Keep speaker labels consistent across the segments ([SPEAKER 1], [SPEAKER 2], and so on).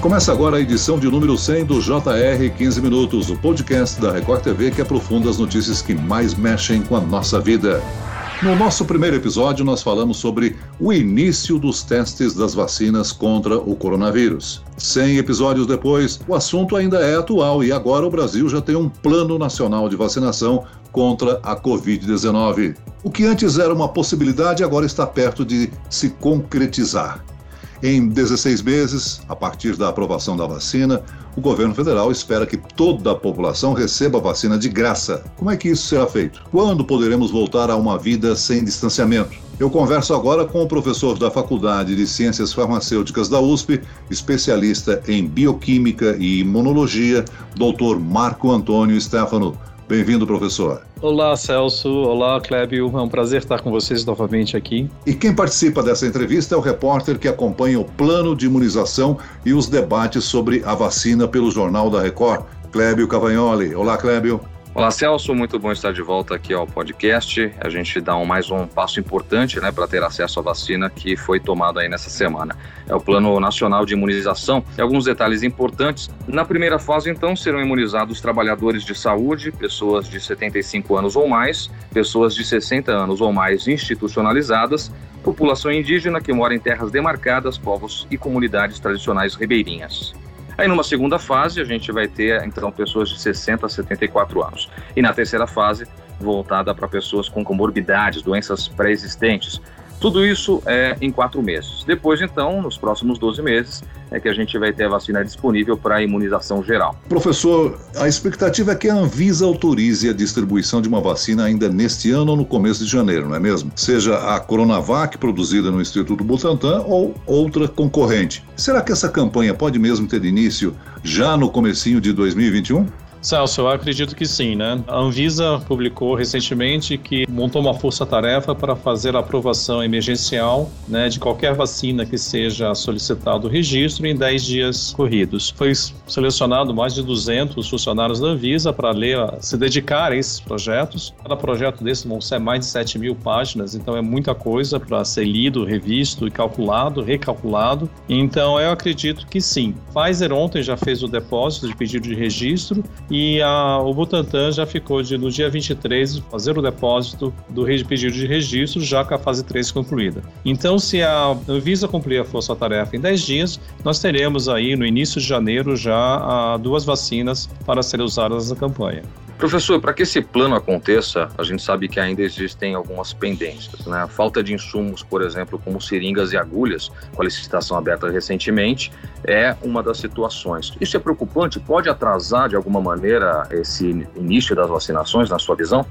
[SPEAKER 1] Começa agora a edição de número 100 do JR 15 Minutos, o podcast da Record TV que aprofunda as notícias que mais mexem com a nossa vida. No nosso primeiro episódio, nós falamos sobre o início dos testes das vacinas contra o coronavírus. 100 episódios depois, o assunto ainda é atual e agora o Brasil já tem um plano nacional de vacinação contra a Covid-19. O que antes era uma possibilidade agora está perto de se concretizar. Em 16 meses, a partir da aprovação da vacina, o governo federal espera que toda a população receba a vacina de graça. Como é que isso será feito? Quando poderemos voltar a uma vida sem distanciamento? Eu converso agora com o professor da Faculdade de Ciências Farmacêuticas da USP, especialista em bioquímica e imunologia, doutor Marco Antônio Stefano. Bem-vindo, professor.
[SPEAKER 2] Olá, Celso. Olá, Clébio. É um prazer estar com vocês novamente aqui.
[SPEAKER 1] E quem participa dessa entrevista é o repórter que acompanha o plano de imunização e os debates sobre a vacina pelo Jornal da Record, Clébio Cavagnoli. Olá, Clébio.
[SPEAKER 3] Olá, Celso. Muito bom estar de volta aqui ao podcast. A gente dá um, mais um passo importante né, para ter acesso à vacina que foi tomada aí nessa semana. É o Plano Nacional de Imunização. E alguns detalhes importantes. Na primeira fase, então, serão imunizados trabalhadores de saúde, pessoas de 75 anos ou mais, pessoas de 60 anos ou mais institucionalizadas, população indígena que mora em terras demarcadas, povos e comunidades tradicionais ribeirinhas. Aí numa segunda fase a gente vai ter então pessoas de 60 a 74 anos. E na terceira fase, voltada para pessoas com comorbidades, doenças pré-existentes, tudo isso é em quatro meses. Depois, então, nos próximos 12 meses, é que a gente vai ter a vacina disponível para a imunização geral.
[SPEAKER 1] Professor, a expectativa é que a Anvisa autorize a distribuição de uma vacina ainda neste ano ou no começo de janeiro, não é mesmo? Seja a Coronavac, produzida no Instituto Butantan, ou outra concorrente. Será que essa campanha pode mesmo ter início já no comecinho de 2021?
[SPEAKER 2] Celso, eu acredito que sim, né? A Anvisa publicou recentemente que montou uma força-tarefa para fazer a aprovação emergencial né, de qualquer vacina que seja solicitado o registro em 10 dias corridos. Foi selecionado mais de 200 funcionários da Anvisa para ler, se dedicar a esses projetos. Cada projeto desse vão ser mais de 7 mil páginas, então é muita coisa para ser lido, revisto e calculado, recalculado. Então eu acredito que sim. Pfizer ontem já fez o depósito de pedido de registro e a, o Butantan já ficou de, no dia 23, fazer o depósito do pedido de registro, já com a fase 3 concluída. Então, se a Anvisa cumprir a força-tarefa em 10 dias, nós teremos aí no início de janeiro já a, duas vacinas para serem usadas na campanha.
[SPEAKER 3] Professor, para que esse plano aconteça, a gente sabe que ainda existem algumas pendências. Né? A falta de insumos, por exemplo, como seringas e agulhas, com a licitação aberta recentemente, é uma das situações. Isso é preocupante? Pode atrasar, de alguma maneira, esse início das vacinações, na sua visão?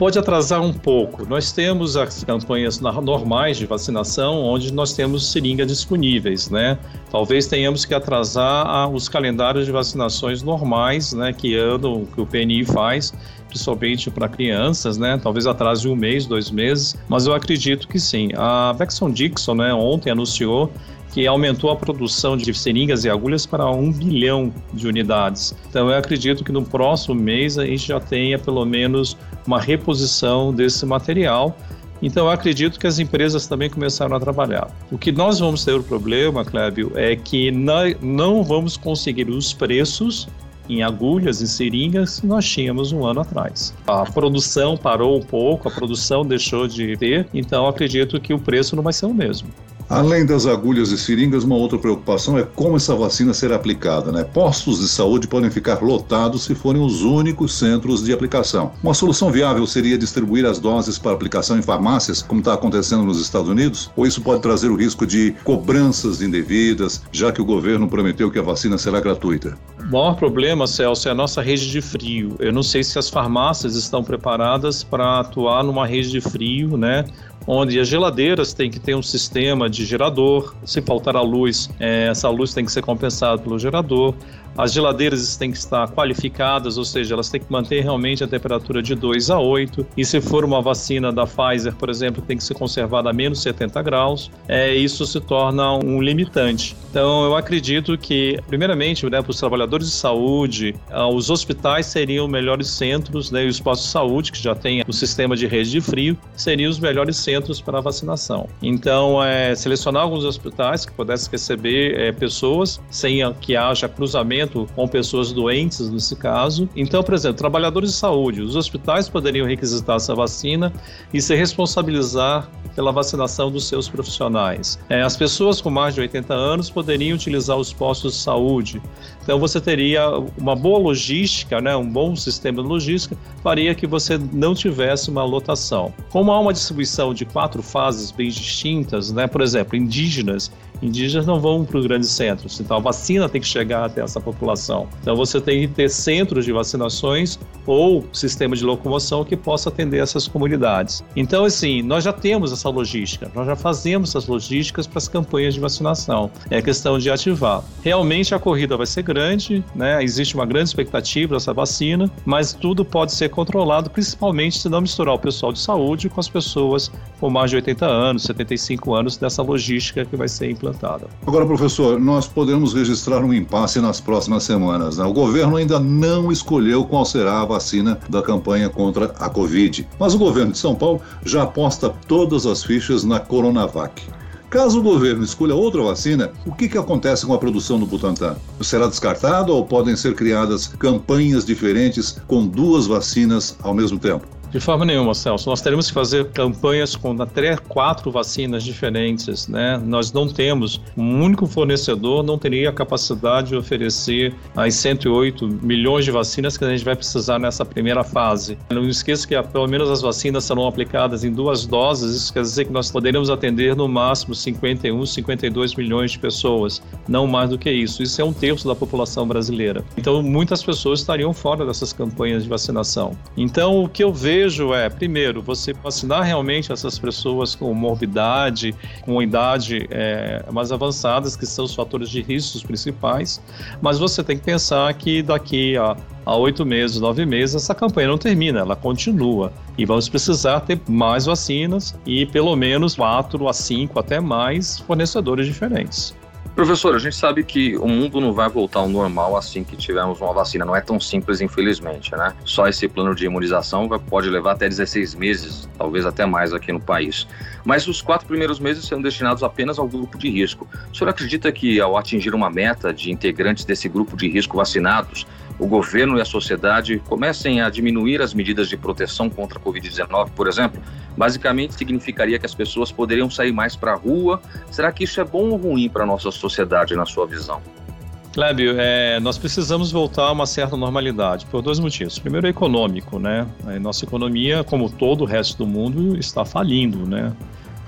[SPEAKER 2] Pode atrasar um pouco. Nós temos as campanhas normais de vacinação, onde nós temos seringas disponíveis, né? Talvez tenhamos que atrasar os calendários de vacinações normais, né, que andam, que o PNI faz, principalmente para crianças, né? Talvez atrase um mês, dois meses, mas eu acredito que sim. A Vexon Dixon, né, ontem anunciou que aumentou a produção de seringas e agulhas para um bilhão de unidades. Então, eu acredito que no próximo mês a gente já tenha pelo menos uma reposição desse material. Então, eu acredito que as empresas também começaram a trabalhar. O que nós vamos ter o problema, Clébio, é que não vamos conseguir os preços em agulhas e seringas que nós tínhamos um ano atrás. A produção parou um pouco, a produção deixou de ter, então acredito que o preço não vai ser o mesmo.
[SPEAKER 1] Além das agulhas e seringas, uma outra preocupação é como essa vacina será aplicada. Né? Postos de saúde podem ficar lotados se forem os únicos centros de aplicação. Uma solução viável seria distribuir as doses para aplicação em farmácias, como está acontecendo nos Estados Unidos? Ou isso pode trazer o risco de cobranças indevidas, já que o governo prometeu que a vacina será gratuita?
[SPEAKER 2] O maior problema, Celso, é a nossa rede de frio. Eu não sei se as farmácias estão preparadas para atuar numa rede de frio, né? onde as geladeiras têm que ter um sistema de gerador. Se faltar a luz, é, essa luz tem que ser compensada pelo gerador. As geladeiras têm que estar qualificadas, ou seja, elas têm que manter realmente a temperatura de 2 a 8. E se for uma vacina da Pfizer, por exemplo, tem que ser conservada a menos 70 graus. É, isso se torna um limitante. Então, eu acredito que, primeiramente, né, para os trabalhadores de saúde, ah, os hospitais seriam melhores centros, né, e os postos de saúde, que já tem o sistema de rede de frio, seriam os melhores centros para a vacinação. Então, é, selecionar alguns hospitais que pudessem receber é, pessoas sem que haja cruzamento com pessoas doentes, nesse caso. Então, por exemplo, trabalhadores de saúde, os hospitais poderiam requisitar essa vacina e se responsabilizar pela vacinação dos seus profissionais. É, as pessoas com mais de 80 anos poderiam utilizar os postos de saúde. Então você teria uma boa logística, né, um bom sistema de logística, faria que você não tivesse uma lotação. Como há uma distribuição de quatro fases bem distintas, né, por exemplo, indígenas indígenas não vão para os grandes centros, então a vacina tem que chegar até essa população. Então você tem que ter centros de vacinações ou sistema de locomoção que possa atender essas comunidades. Então, assim, nós já temos essa logística, nós já fazemos essas logísticas para as campanhas de vacinação. É questão de ativar. Realmente a corrida vai ser grande, né? Existe uma grande expectativa dessa vacina, mas tudo pode ser controlado, principalmente se não misturar o pessoal de saúde com as pessoas com mais de 80 anos, 75 anos dessa logística que vai ser implantada implantada.
[SPEAKER 1] Agora, professor, nós podemos registrar um impasse nas próximas semanas. Né? O governo ainda não escolheu qual será a vacina da campanha contra a Covid, mas o governo de São Paulo já aposta todas as fichas na Coronavac. Caso o governo escolha outra vacina, o que, que acontece com a produção do Butantan? Será descartado ou podem ser criadas campanhas diferentes com duas vacinas ao mesmo tempo?
[SPEAKER 2] De forma nenhuma, Celso. Nós teremos que fazer campanhas com até quatro vacinas diferentes, né? Nós não temos, um único fornecedor não teria a capacidade de oferecer as 108 milhões de vacinas que a gente vai precisar nessa primeira fase. Não esqueça que pelo menos as vacinas serão aplicadas em duas doses, isso quer dizer que nós poderemos atender no máximo 51, 52 milhões de pessoas, não mais do que isso. Isso é um terço da população brasileira. Então, muitas pessoas estariam fora dessas campanhas de vacinação. Então, o que eu vejo vejo é, primeiro, você vacinar realmente essas pessoas com morbidade, com idade é, mais avançadas, que são os fatores de risco principais, mas você tem que pensar que daqui a a oito meses, nove meses, essa campanha não termina, ela continua. E vamos precisar ter mais vacinas e pelo menos quatro a cinco, até mais fornecedores diferentes.
[SPEAKER 3] Professor, a gente sabe que o mundo não vai voltar ao normal assim que tivermos uma vacina. Não é tão simples, infelizmente, né? Só esse plano de imunização pode levar até 16 meses, talvez até mais aqui no país. Mas os quatro primeiros meses serão destinados apenas ao grupo de risco. O senhor acredita que ao atingir uma meta de integrantes desse grupo de risco vacinados, o governo e a sociedade comecem a diminuir as medidas de proteção contra a Covid-19, por exemplo, basicamente significaria que as pessoas poderiam sair mais para a rua. Será que isso é bom ou ruim para a nossa sociedade, na sua visão?
[SPEAKER 2] Clébio, é, nós precisamos voltar a uma certa normalidade por dois motivos. Primeiro, é econômico, né? A nossa economia, como todo o resto do mundo, está falindo, né?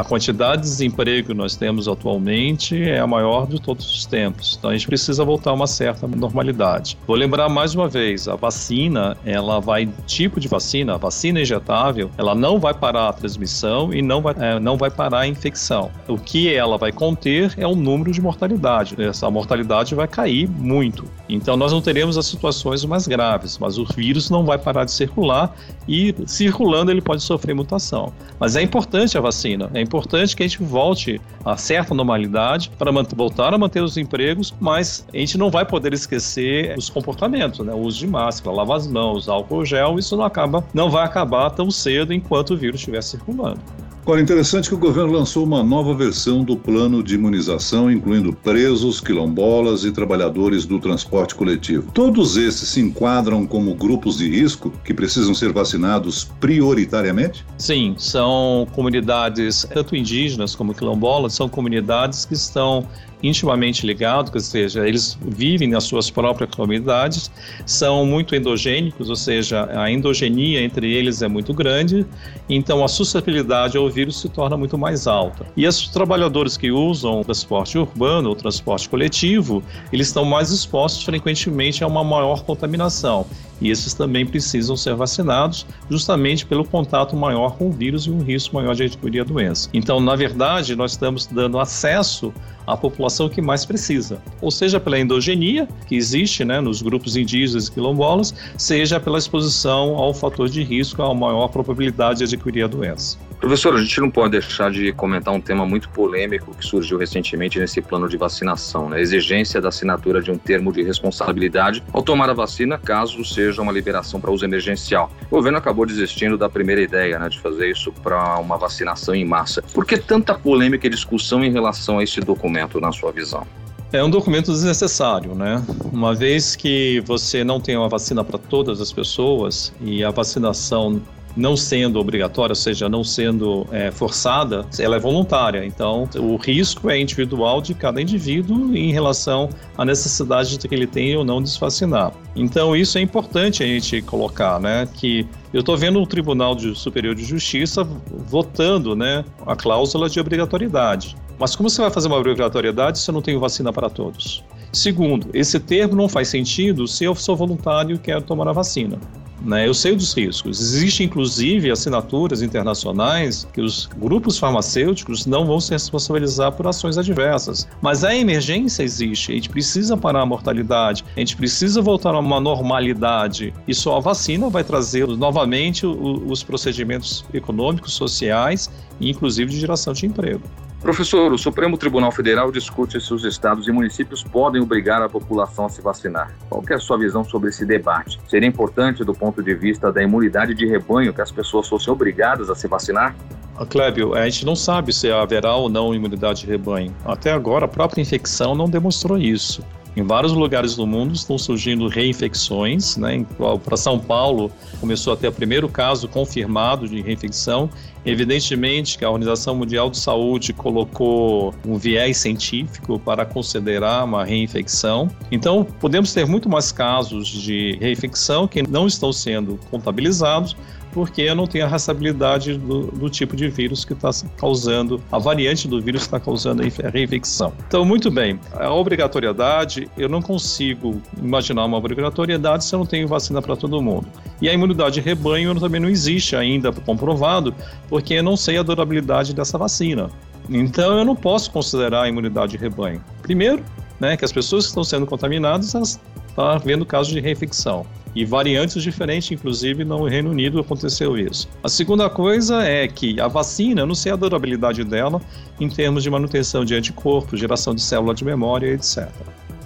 [SPEAKER 2] A quantidade de desemprego que nós temos atualmente é a maior de todos os tempos. Então a gente precisa voltar a uma certa normalidade. Vou lembrar mais uma vez, a vacina, ela vai tipo de vacina, a vacina injetável, ela não vai parar a transmissão e não vai, é, não vai parar a infecção. O que ela vai conter é o número de mortalidade. Essa mortalidade vai cair muito. Então nós não teremos as situações mais graves, mas o vírus não vai parar de circular e circulando ele pode sofrer mutação. Mas é importante a vacina. É importante que a gente volte a certa normalidade para voltar a manter os empregos, mas a gente não vai poder esquecer os comportamentos, né? O uso de máscara, lavar as mãos, álcool gel, isso não acaba, não vai acabar tão cedo enquanto o vírus estiver circulando.
[SPEAKER 1] Agora, interessante que o governo lançou uma nova versão do plano de imunização, incluindo presos, quilombolas e trabalhadores do transporte coletivo. Todos esses se enquadram como grupos de risco que precisam ser vacinados prioritariamente?
[SPEAKER 2] Sim, são comunidades, tanto indígenas como quilombolas, são comunidades que estão intimamente ligados, ou seja, eles vivem nas suas próprias comunidades, são muito endogênicos, ou seja, a endogenia entre eles é muito grande, então a suscetibilidade ao vírus se torna muito mais alta. E os trabalhadores que usam o transporte urbano ou transporte coletivo, eles estão mais expostos frequentemente a uma maior contaminação e esses também precisam ser vacinados, justamente pelo contato maior com o vírus e um risco maior de adquirir a doença. Então, na verdade, nós estamos dando acesso à população que mais precisa, ou seja, pela endogenia que existe né, nos grupos indígenas e quilombolas, seja pela exposição ao fator de risco, a maior probabilidade de adquirir a doença.
[SPEAKER 3] Professor, a gente não pode deixar de comentar um tema muito polêmico que surgiu recentemente nesse plano de vacinação, né? a exigência da assinatura de um termo de responsabilidade ao tomar a vacina, caso seja uma liberação para uso emergencial. O governo acabou desistindo da primeira ideia né, de fazer isso para uma vacinação em massa. Por que tanta polêmica e discussão em relação a esse documento, na sua visão?
[SPEAKER 2] É um documento desnecessário, né? Uma vez que você não tem uma vacina para todas as pessoas e a vacinação não sendo obrigatória, ou seja, não sendo é, forçada, ela é voluntária. Então, o risco é individual de cada indivíduo em relação à necessidade de que ele tenha ou não de se vacinar. Então, isso é importante a gente colocar, né? Que eu estou vendo o Tribunal Superior de Justiça votando, né, a cláusula de obrigatoriedade. Mas como você vai fazer uma obrigatoriedade se eu não tenho vacina para todos? Segundo, esse termo não faz sentido se eu sou voluntário e quero tomar a vacina. Né? Eu sei dos riscos. Existem, inclusive, assinaturas internacionais que os grupos farmacêuticos não vão se responsabilizar por ações adversas. Mas a emergência existe. A gente precisa parar a mortalidade. A gente precisa voltar a uma normalidade. E só a vacina vai trazer novamente os procedimentos econômicos, sociais e, inclusive, de geração de emprego.
[SPEAKER 3] Professor, o Supremo Tribunal Federal discute se os estados e municípios podem obrigar a população a se vacinar. Qual é a sua visão sobre esse debate? Seria importante do ponto de vista da imunidade de rebanho que as pessoas fossem obrigadas a se vacinar?
[SPEAKER 2] Clébio, a gente não sabe se haverá ou não imunidade de rebanho. Até agora, a própria infecção não demonstrou isso. Em vários lugares do mundo estão surgindo reinfecções, né? Para São Paulo começou a ter o primeiro caso confirmado de reinfecção. Evidentemente que a Organização Mundial de Saúde colocou um viés científico para considerar uma reinfecção. Então, podemos ter muito mais casos de reinfecção que não estão sendo contabilizados, porque não tenho a rastreabilidade do, do tipo de vírus que está causando, a variante do vírus está causando a reinfecção. Então, muito bem, a obrigatoriedade, eu não consigo imaginar uma obrigatoriedade se eu não tenho vacina para todo mundo. E a imunidade de rebanho também não existe ainda comprovado, porque eu não sei a durabilidade dessa vacina. Então, eu não posso considerar a imunidade de rebanho. Primeiro, né, que as pessoas que estão sendo contaminadas, elas estão havendo casos de reinfecção e variantes diferentes, inclusive no Reino Unido aconteceu isso. A segunda coisa é que a vacina, eu não sei a durabilidade dela em termos de manutenção de anticorpos, geração de célula de memória, etc.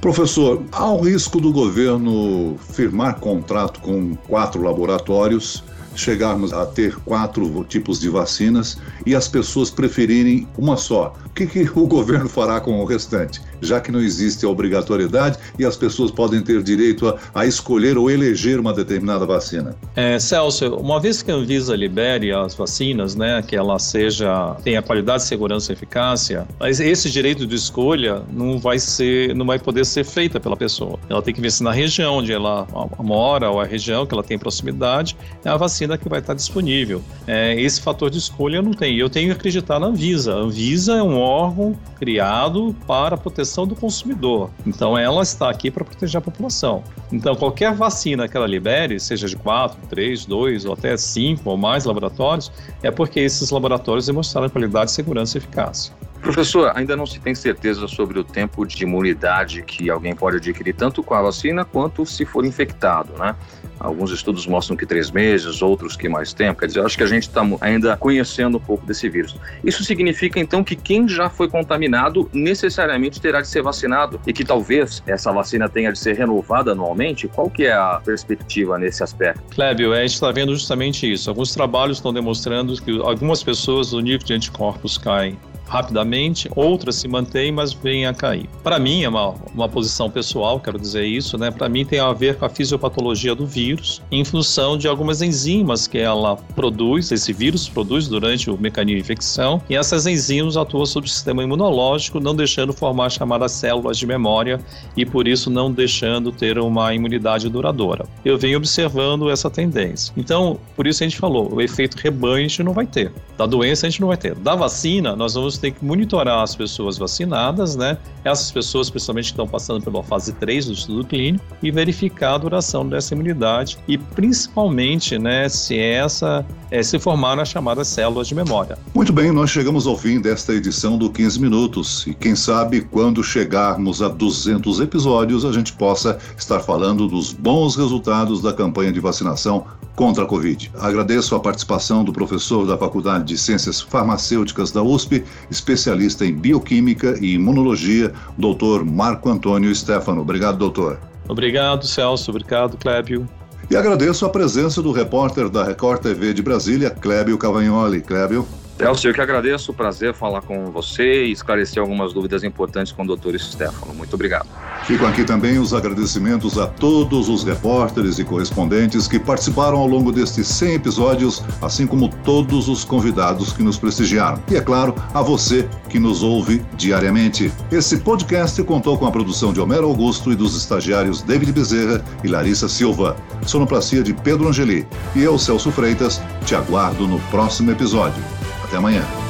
[SPEAKER 1] Professor, há o risco do governo firmar contrato com quatro laboratórios chegarmos a ter quatro tipos de vacinas e as pessoas preferirem uma só. O que, que, o governo fará com o restante? Já que não existe a obrigatoriedade e as pessoas podem ter direito a, a escolher ou eleger uma determinada vacina.
[SPEAKER 2] É, Celso, uma vez que a Anvisa libere as vacinas, né, que ela seja tenha qualidade, segurança e eficácia, mas esse direito de escolha não vai ser, não vai poder ser feita pela pessoa. Ela tem que ver se na região onde ela mora ou a região que ela tem proximidade é a vacina vacina que vai estar disponível. É, esse fator de escolha eu não tenho. Eu tenho que acreditar na Anvisa. A Anvisa é um órgão criado para a proteção do consumidor. Então ela está aqui para proteger a população. Então qualquer vacina que ela libere, seja de 4, 3, 2 ou até 5 ou mais laboratórios, é porque esses laboratórios demonstraram qualidade, segurança e eficácia.
[SPEAKER 3] Professor, ainda não se tem certeza sobre o tempo de imunidade que alguém pode adquirir, tanto com a vacina quanto se for infectado, né? Alguns estudos mostram que três meses, outros que mais tempo. Quer dizer, acho que a gente está ainda conhecendo um pouco desse vírus. Isso significa, então, que quem já foi contaminado necessariamente terá de ser vacinado e que talvez essa vacina tenha de ser renovada anualmente? Qual que é a perspectiva nesse aspecto?
[SPEAKER 2] Clébio, a gente está vendo justamente isso. Alguns trabalhos estão demonstrando que algumas pessoas, o nível de anticorpos cai rapidamente, outras se mantêm, mas vêm a cair. Para mim, é uma, uma posição pessoal, quero dizer isso, né? Para mim tem a ver com a fisiopatologia do vírus, em função de algumas enzimas que ela produz, esse vírus produz durante o mecanismo de infecção, e essas enzimas atuam sobre o sistema imunológico, não deixando formar chamadas células de memória e por isso não deixando ter uma imunidade duradoura. Eu venho observando essa tendência. Então, por isso a gente falou, o efeito rebanho a gente não vai ter. Da doença a gente não vai ter. Da vacina, nós vamos tem que monitorar as pessoas vacinadas, né? Essas pessoas, principalmente, que estão passando pela fase 3 do estudo clínico, e verificar a duração dessa imunidade e, principalmente, né, se essa é, se formar nas chamadas células de memória.
[SPEAKER 1] Muito bem, nós chegamos ao fim desta edição do 15 Minutos. E quem sabe quando chegarmos a 200 episódios, a gente possa estar falando dos bons resultados da campanha de vacinação contra a Covid. Agradeço a participação do professor da Faculdade de Ciências Farmacêuticas da USP, especialista em bioquímica e imunologia, doutor Marco Antônio Stefano. Obrigado, doutor.
[SPEAKER 2] Obrigado, Celso. Obrigado, Clébio.
[SPEAKER 1] E agradeço a presença do repórter da Record TV de Brasília, Clébio Cavagnoli. Clébio.
[SPEAKER 3] Elcio, eu que agradeço, prazer falar com você e esclarecer algumas dúvidas importantes com o doutor Stefano. Muito obrigado.
[SPEAKER 1] Ficam aqui também os agradecimentos a todos os repórteres e correspondentes que participaram ao longo destes 100 episódios, assim como todos os convidados que nos prestigiaram. E, é claro, a você que nos ouve diariamente. Esse podcast contou com a produção de Homero Augusto e dos estagiários David Bezerra e Larissa Silva. Sonoplastia de Pedro Angeli. E eu, Celso Freitas, te aguardo no próximo episódio. Até amanhã.